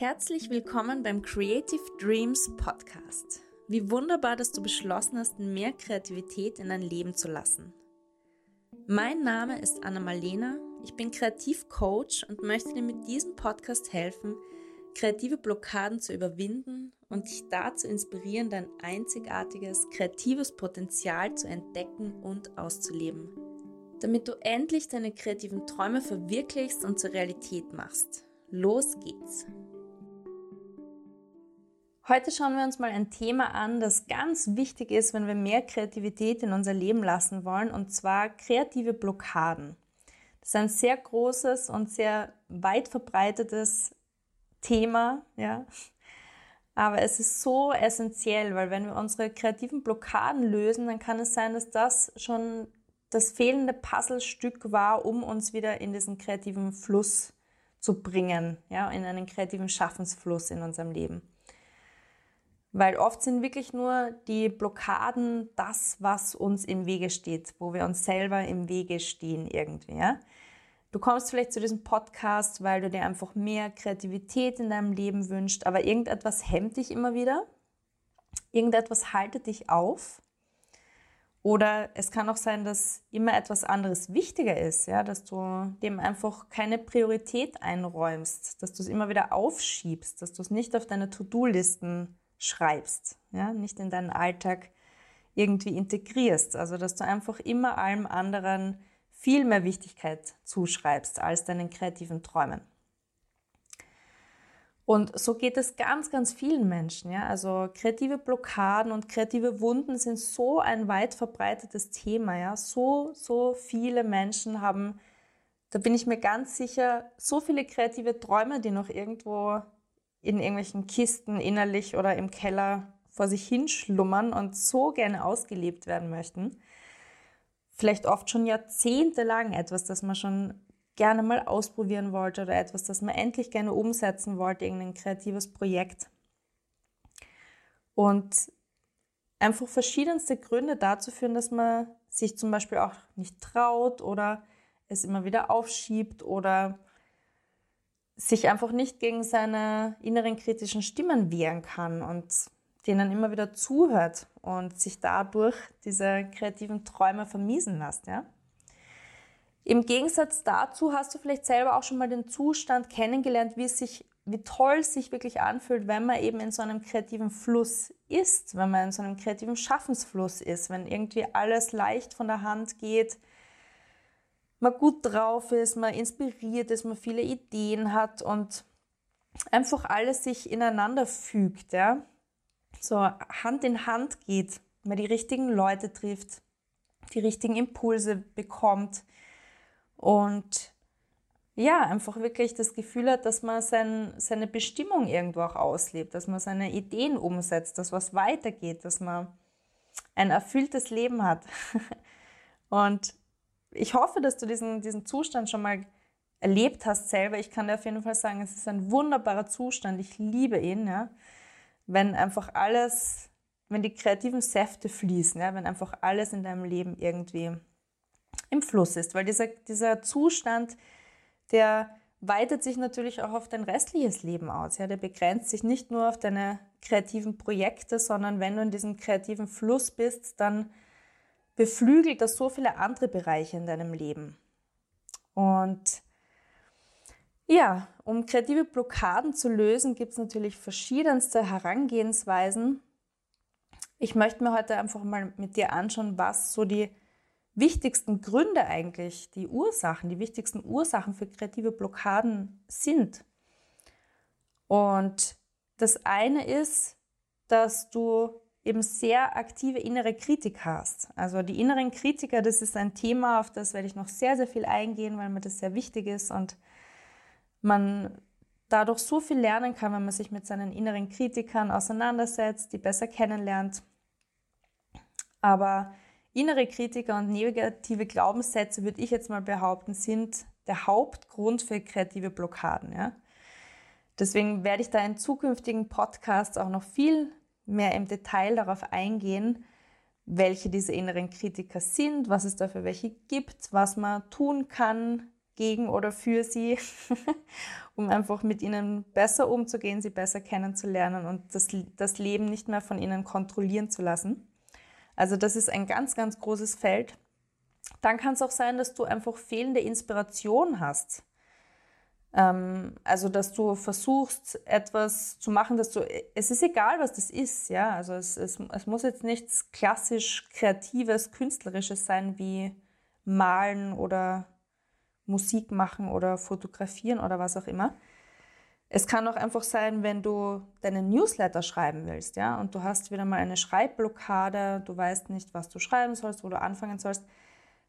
Herzlich willkommen beim Creative Dreams Podcast. Wie wunderbar, dass du beschlossen hast, mehr Kreativität in dein Leben zu lassen. Mein Name ist Anna Malena, ich bin Kreativcoach und möchte dir mit diesem Podcast helfen, kreative Blockaden zu überwinden und dich dazu inspirieren, dein einzigartiges kreatives Potenzial zu entdecken und auszuleben, damit du endlich deine kreativen Träume verwirklichst und zur Realität machst. Los geht's! Heute schauen wir uns mal ein Thema an, das ganz wichtig ist, wenn wir mehr Kreativität in unser Leben lassen wollen, und zwar kreative Blockaden. Das ist ein sehr großes und sehr weit verbreitetes Thema, ja. Aber es ist so essentiell, weil wenn wir unsere kreativen Blockaden lösen, dann kann es sein, dass das schon das fehlende Puzzlestück war, um uns wieder in diesen kreativen Fluss zu bringen, ja, in einen kreativen Schaffensfluss in unserem Leben. Weil oft sind wirklich nur die Blockaden das, was uns im Wege steht, wo wir uns selber im Wege stehen irgendwie. Ja? Du kommst vielleicht zu diesem Podcast, weil du dir einfach mehr Kreativität in deinem Leben wünschst, aber irgendetwas hemmt dich immer wieder. Irgendetwas haltet dich auf. Oder es kann auch sein, dass immer etwas anderes wichtiger ist, ja, dass du dem einfach keine Priorität einräumst, dass du es immer wieder aufschiebst, dass du es nicht auf deine To-Do-Listen schreibst, ja, nicht in deinen Alltag irgendwie integrierst. Also, dass du einfach immer allem anderen viel mehr Wichtigkeit zuschreibst als deinen kreativen Träumen. Und so geht es ganz, ganz vielen Menschen. Ja? Also kreative Blockaden und kreative Wunden sind so ein weit verbreitetes Thema. Ja? So, so viele Menschen haben, da bin ich mir ganz sicher, so viele kreative Träume, die noch irgendwo in irgendwelchen Kisten innerlich oder im Keller vor sich hinschlummern und so gerne ausgelebt werden möchten. Vielleicht oft schon jahrzehntelang etwas, das man schon gerne mal ausprobieren wollte oder etwas, das man endlich gerne umsetzen wollte, irgendein kreatives Projekt. Und einfach verschiedenste Gründe dazu führen, dass man sich zum Beispiel auch nicht traut oder es immer wieder aufschiebt oder sich einfach nicht gegen seine inneren kritischen Stimmen wehren kann und denen immer wieder zuhört und sich dadurch diese kreativen Träume vermiesen lässt. Ja? Im Gegensatz dazu hast du vielleicht selber auch schon mal den Zustand kennengelernt, wie es sich, wie toll es sich wirklich anfühlt, wenn man eben in so einem kreativen Fluss ist, wenn man in so einem kreativen Schaffensfluss ist, wenn irgendwie alles leicht von der Hand geht, man gut drauf ist, man inspiriert ist, man viele Ideen hat und einfach alles sich ineinander fügt, ja. So Hand in Hand geht, man die richtigen Leute trifft, die richtigen Impulse bekommt und ja, einfach wirklich das Gefühl hat, dass man sein, seine Bestimmung irgendwo auch auslebt, dass man seine Ideen umsetzt, dass was weitergeht, dass man ein erfülltes Leben hat. Und ich hoffe, dass du diesen, diesen Zustand schon mal erlebt hast selber. Ich kann dir auf jeden Fall sagen, es ist ein wunderbarer Zustand. Ich liebe ihn, ja. Wenn einfach alles, wenn die kreativen Säfte fließen, ja, wenn einfach alles in deinem Leben irgendwie im Fluss ist. Weil dieser, dieser Zustand, der weitet sich natürlich auch auf dein restliches Leben aus. Ja, der begrenzt sich nicht nur auf deine kreativen Projekte, sondern wenn du in diesem kreativen Fluss bist, dann beflügelt das so viele andere Bereiche in deinem Leben. Und ja, um kreative Blockaden zu lösen, gibt es natürlich verschiedenste Herangehensweisen. Ich möchte mir heute einfach mal mit dir anschauen, was so die wichtigsten Gründe eigentlich, die Ursachen, die wichtigsten Ursachen für kreative Blockaden sind. Und das eine ist, dass du eben sehr aktive innere Kritiker hast. Also die inneren Kritiker, das ist ein Thema, auf das werde ich noch sehr, sehr viel eingehen, weil mir das sehr wichtig ist und man dadurch so viel lernen kann, wenn man sich mit seinen inneren Kritikern auseinandersetzt, die besser kennenlernt. Aber innere Kritiker und negative Glaubenssätze, würde ich jetzt mal behaupten, sind der Hauptgrund für kreative Blockaden. Ja? Deswegen werde ich da in zukünftigen Podcasts auch noch viel mehr im Detail darauf eingehen, welche diese inneren Kritiker sind, was es da für welche gibt, was man tun kann gegen oder für sie, um einfach mit ihnen besser umzugehen, sie besser kennenzulernen und das, das Leben nicht mehr von ihnen kontrollieren zu lassen. Also das ist ein ganz, ganz großes Feld. Dann kann es auch sein, dass du einfach fehlende Inspiration hast. Ähm, also, dass du versuchst, etwas zu machen, dass du, es ist egal, was das ist, ja. Also, es, es, es muss jetzt nichts klassisch kreatives, künstlerisches sein, wie malen oder Musik machen oder fotografieren oder was auch immer. Es kann auch einfach sein, wenn du deinen Newsletter schreiben willst, ja, und du hast wieder mal eine Schreibblockade, du weißt nicht, was du schreiben sollst, wo du anfangen sollst,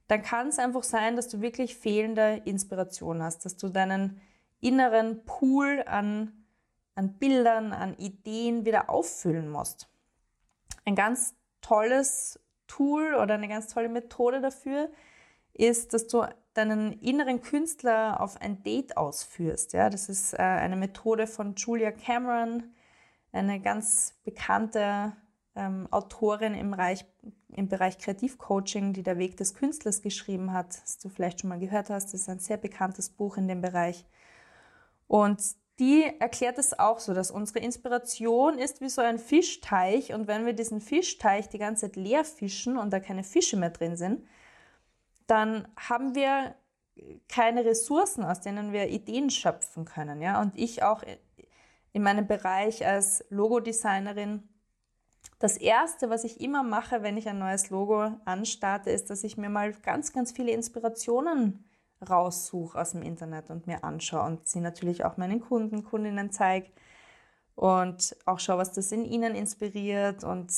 dann kann es einfach sein, dass du wirklich fehlende Inspiration hast, dass du deinen inneren Pool an, an Bildern, an Ideen wieder auffüllen musst. Ein ganz tolles Tool oder eine ganz tolle Methode dafür ist, dass du deinen inneren Künstler auf ein Date ausführst. Ja, das ist äh, eine Methode von Julia Cameron, eine ganz bekannte ähm, Autorin im Bereich, im Bereich Kreativcoaching, die der Weg des Künstlers geschrieben hat, das du vielleicht schon mal gehört hast. Das ist ein sehr bekanntes Buch in dem Bereich. Und die erklärt es auch so, dass unsere Inspiration ist wie so ein Fischteich und wenn wir diesen Fischteich die ganze Zeit leer fischen und da keine Fische mehr drin sind, dann haben wir keine Ressourcen, aus denen wir Ideen schöpfen können. Ja? Und ich auch in meinem Bereich als Logodesignerin, das Erste, was ich immer mache, wenn ich ein neues Logo anstarte, ist, dass ich mir mal ganz, ganz viele Inspirationen raussuche aus dem Internet und mir anschaue und sie natürlich auch meinen Kunden, Kundinnen zeige und auch schaue, was das in ihnen inspiriert und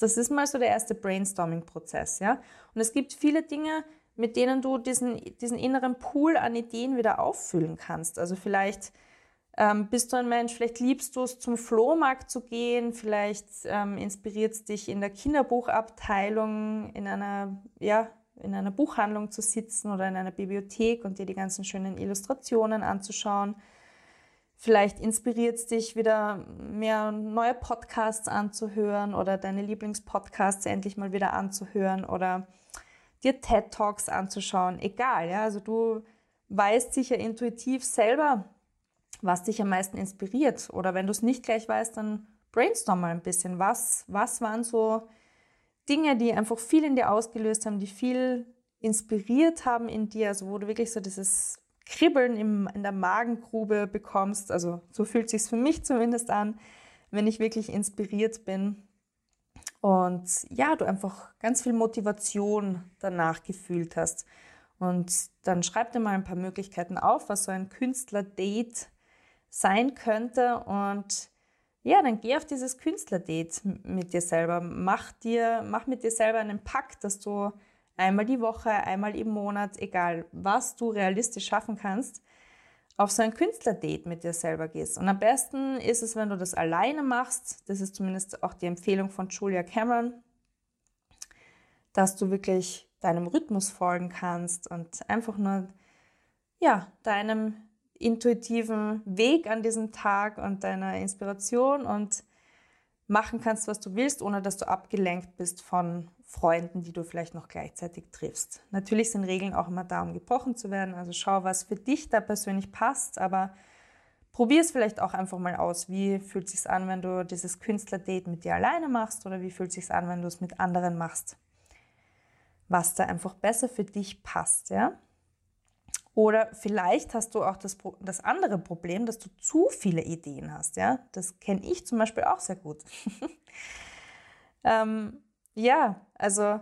das ist mal so der erste Brainstorming-Prozess, ja. Und es gibt viele Dinge, mit denen du diesen, diesen inneren Pool an Ideen wieder auffüllen kannst. Also vielleicht ähm, bist du ein Mensch, vielleicht liebst du es, zum Flohmarkt zu gehen, vielleicht ähm, inspiriert es dich in der Kinderbuchabteilung, in einer, ja, in einer Buchhandlung zu sitzen oder in einer Bibliothek und dir die ganzen schönen Illustrationen anzuschauen. Vielleicht inspiriert es dich wieder mehr neue Podcasts anzuhören oder deine Lieblingspodcasts endlich mal wieder anzuhören oder dir TED Talks anzuschauen. Egal, ja. Also du weißt sicher intuitiv selber, was dich am meisten inspiriert. Oder wenn du es nicht gleich weißt, dann brainstorm mal ein bisschen. Was, was waren so Dinge, die einfach viel in dir ausgelöst haben, die viel inspiriert haben in dir, also wo du wirklich so dieses Kribbeln im, in der Magengrube bekommst. Also so fühlt sich für mich zumindest an, wenn ich wirklich inspiriert bin. Und ja, du einfach ganz viel Motivation danach gefühlt hast. Und dann schreib dir mal ein paar Möglichkeiten auf, was so ein Künstler-Date sein könnte. Und ja, dann geh auf dieses Künstler-Date mit dir selber. Mach, dir, mach mit dir selber einen Pakt, dass du einmal die Woche, einmal im Monat, egal was du realistisch schaffen kannst, auf so ein Künstlerdate mit dir selber gehst. Und am besten ist es, wenn du das alleine machst. Das ist zumindest auch die Empfehlung von Julia Cameron, dass du wirklich deinem Rhythmus folgen kannst und einfach nur ja, deinem intuitiven Weg an diesem Tag und deiner Inspiration und machen kannst, was du willst, ohne dass du abgelenkt bist von Freunden, die du vielleicht noch gleichzeitig triffst. Natürlich sind Regeln auch immer da, um gebrochen zu werden. Also schau, was für dich da persönlich passt, aber probier es vielleicht auch einfach mal aus. Wie fühlt es sich an, wenn du dieses Künstler-Date mit dir alleine machst oder wie fühlt es sich an, wenn du es mit anderen machst? Was da einfach besser für dich passt, ja? Oder vielleicht hast du auch das, das andere Problem, dass du zu viele Ideen hast. Ja? Das kenne ich zum Beispiel auch sehr gut. ähm, ja, also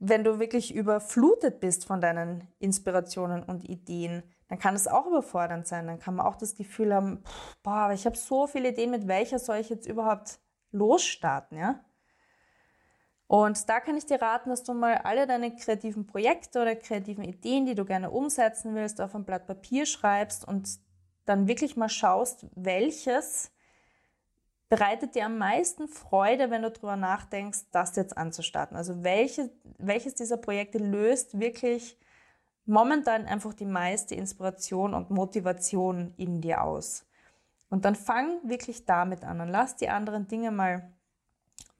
wenn du wirklich überflutet bist von deinen Inspirationen und Ideen, dann kann es auch überfordernd sein. Dann kann man auch das Gefühl haben, boah, ich habe so viele Ideen, mit welcher soll ich jetzt überhaupt losstarten, ja? Und da kann ich dir raten, dass du mal alle deine kreativen Projekte oder kreativen Ideen, die du gerne umsetzen willst, auf ein Blatt Papier schreibst und dann wirklich mal schaust, welches bereitet dir am meisten Freude, wenn du darüber nachdenkst, das jetzt anzustarten. Also welche, welches dieser Projekte löst wirklich momentan einfach die meiste Inspiration und Motivation in dir aus. Und dann fang wirklich damit an und lass die anderen Dinge mal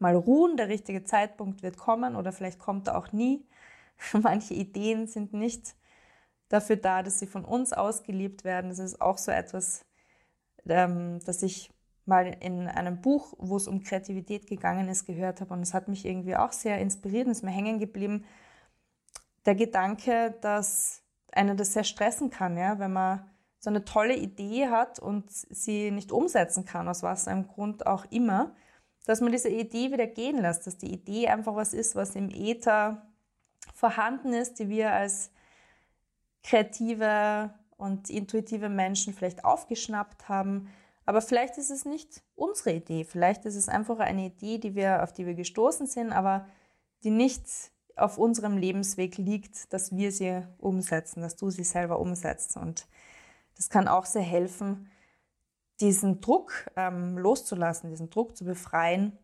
mal ruhen. Der richtige Zeitpunkt wird kommen oder vielleicht kommt er auch nie. Manche Ideen sind nicht dafür da, dass sie von uns ausgeliebt werden. Das ist auch so etwas, ähm, das ich mal in einem Buch, wo es um Kreativität gegangen ist, gehört habe. Und es hat mich irgendwie auch sehr inspiriert und ist mir hängen geblieben. Der Gedanke, dass einer das sehr stressen kann, ja, wenn man so eine tolle Idee hat und sie nicht umsetzen kann, aus was einem Grund auch immer, dass man diese Idee wieder gehen lässt, dass die Idee einfach was ist, was im Äther vorhanden ist, die wir als kreative und intuitive Menschen vielleicht aufgeschnappt haben. Aber vielleicht ist es nicht unsere Idee. Vielleicht ist es einfach eine Idee, die wir, auf die wir gestoßen sind, aber die nicht auf unserem Lebensweg liegt, dass wir sie umsetzen, dass du sie selber umsetzt. Und das kann auch sehr helfen, diesen Druck ähm, loszulassen, diesen Druck zu befreien,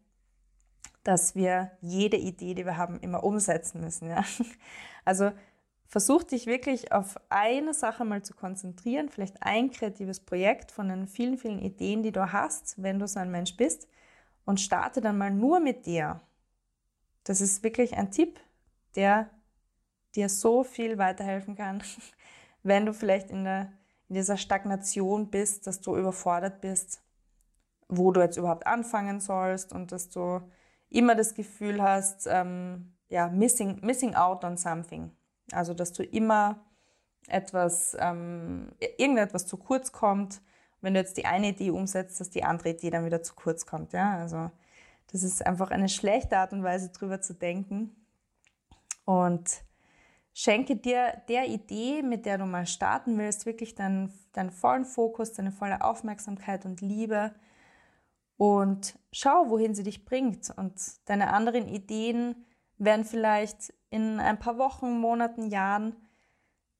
dass wir jede Idee, die wir haben, immer umsetzen müssen. Ja? Also versuch dich wirklich auf eine Sache mal zu konzentrieren, vielleicht ein kreatives Projekt von den vielen, vielen Ideen, die du hast, wenn du so ein Mensch bist, und starte dann mal nur mit dir. Das ist wirklich ein Tipp, der dir so viel weiterhelfen kann, wenn du vielleicht in, der, in dieser Stagnation bist, dass du überfordert bist, wo du jetzt überhaupt anfangen sollst und dass du immer das Gefühl hast, ähm, ja, missing, missing out on something. Also, dass du immer etwas, ähm, irgendetwas zu kurz kommt. Wenn du jetzt die eine Idee umsetzt, dass die andere Idee dann wieder zu kurz kommt. Ja? Also, das ist einfach eine schlechte Art und Weise, drüber zu denken. Und schenke dir der Idee, mit der du mal starten willst, wirklich deinen, deinen vollen Fokus, deine volle Aufmerksamkeit und Liebe und schau, wohin sie dich bringt. Und deine anderen Ideen werden vielleicht in ein paar Wochen, Monaten, Jahren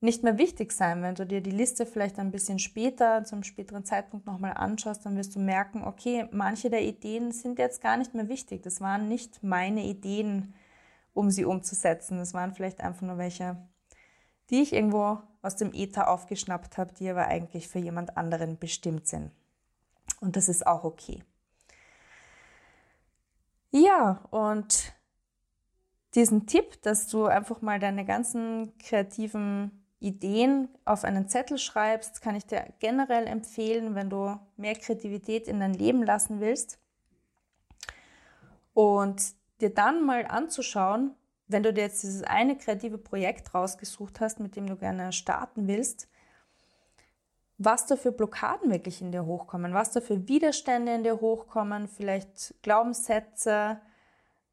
nicht mehr wichtig sein. Wenn du dir die Liste vielleicht ein bisschen später, zum späteren Zeitpunkt nochmal anschaust, dann wirst du merken, okay, manche der Ideen sind jetzt gar nicht mehr wichtig. Das waren nicht meine Ideen, um sie umzusetzen. Das waren vielleicht einfach nur welche, die ich irgendwo aus dem Äther aufgeschnappt habe, die aber eigentlich für jemand anderen bestimmt sind. Und das ist auch okay. Ja, und diesen Tipp, dass du einfach mal deine ganzen kreativen Ideen auf einen Zettel schreibst, kann ich dir generell empfehlen, wenn du mehr Kreativität in dein Leben lassen willst. Und dir dann mal anzuschauen, wenn du dir jetzt dieses eine kreative Projekt rausgesucht hast, mit dem du gerne starten willst, was da für Blockaden wirklich in dir hochkommen, was da für Widerstände in dir hochkommen, vielleicht Glaubenssätze,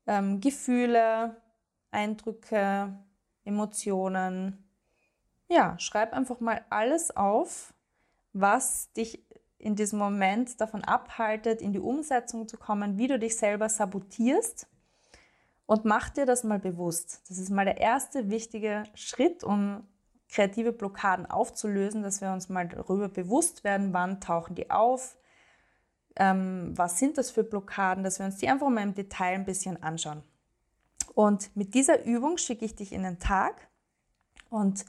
ähm, Gefühle, Eindrücke, Emotionen. Ja, schreib einfach mal alles auf, was dich in diesem Moment davon abhaltet, in die Umsetzung zu kommen, wie du dich selber sabotierst und mach dir das mal bewusst. Das ist mal der erste wichtige Schritt, um kreative Blockaden aufzulösen, dass wir uns mal darüber bewusst werden, wann tauchen die auf, ähm, was sind das für Blockaden, dass wir uns die einfach mal im Detail ein bisschen anschauen. Und mit dieser Übung schicke ich dich in den Tag und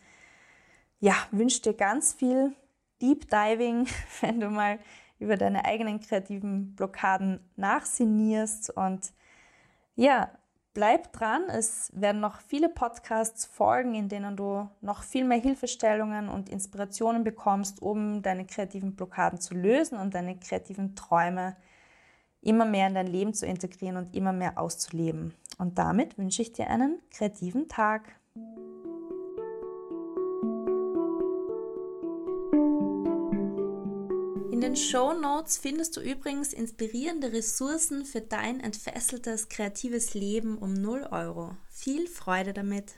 ja, wünsche dir ganz viel Deep Diving, wenn du mal über deine eigenen kreativen Blockaden nachsinnierst und ja, bleib dran. Es werden noch viele Podcasts folgen, in denen du noch viel mehr Hilfestellungen und Inspirationen bekommst, um deine kreativen Blockaden zu lösen und deine kreativen Träume immer mehr in dein Leben zu integrieren und immer mehr auszuleben. Und damit wünsche ich dir einen kreativen Tag. Den Show Notes findest du übrigens inspirierende Ressourcen für dein entfesseltes kreatives Leben um 0 Euro. Viel Freude damit!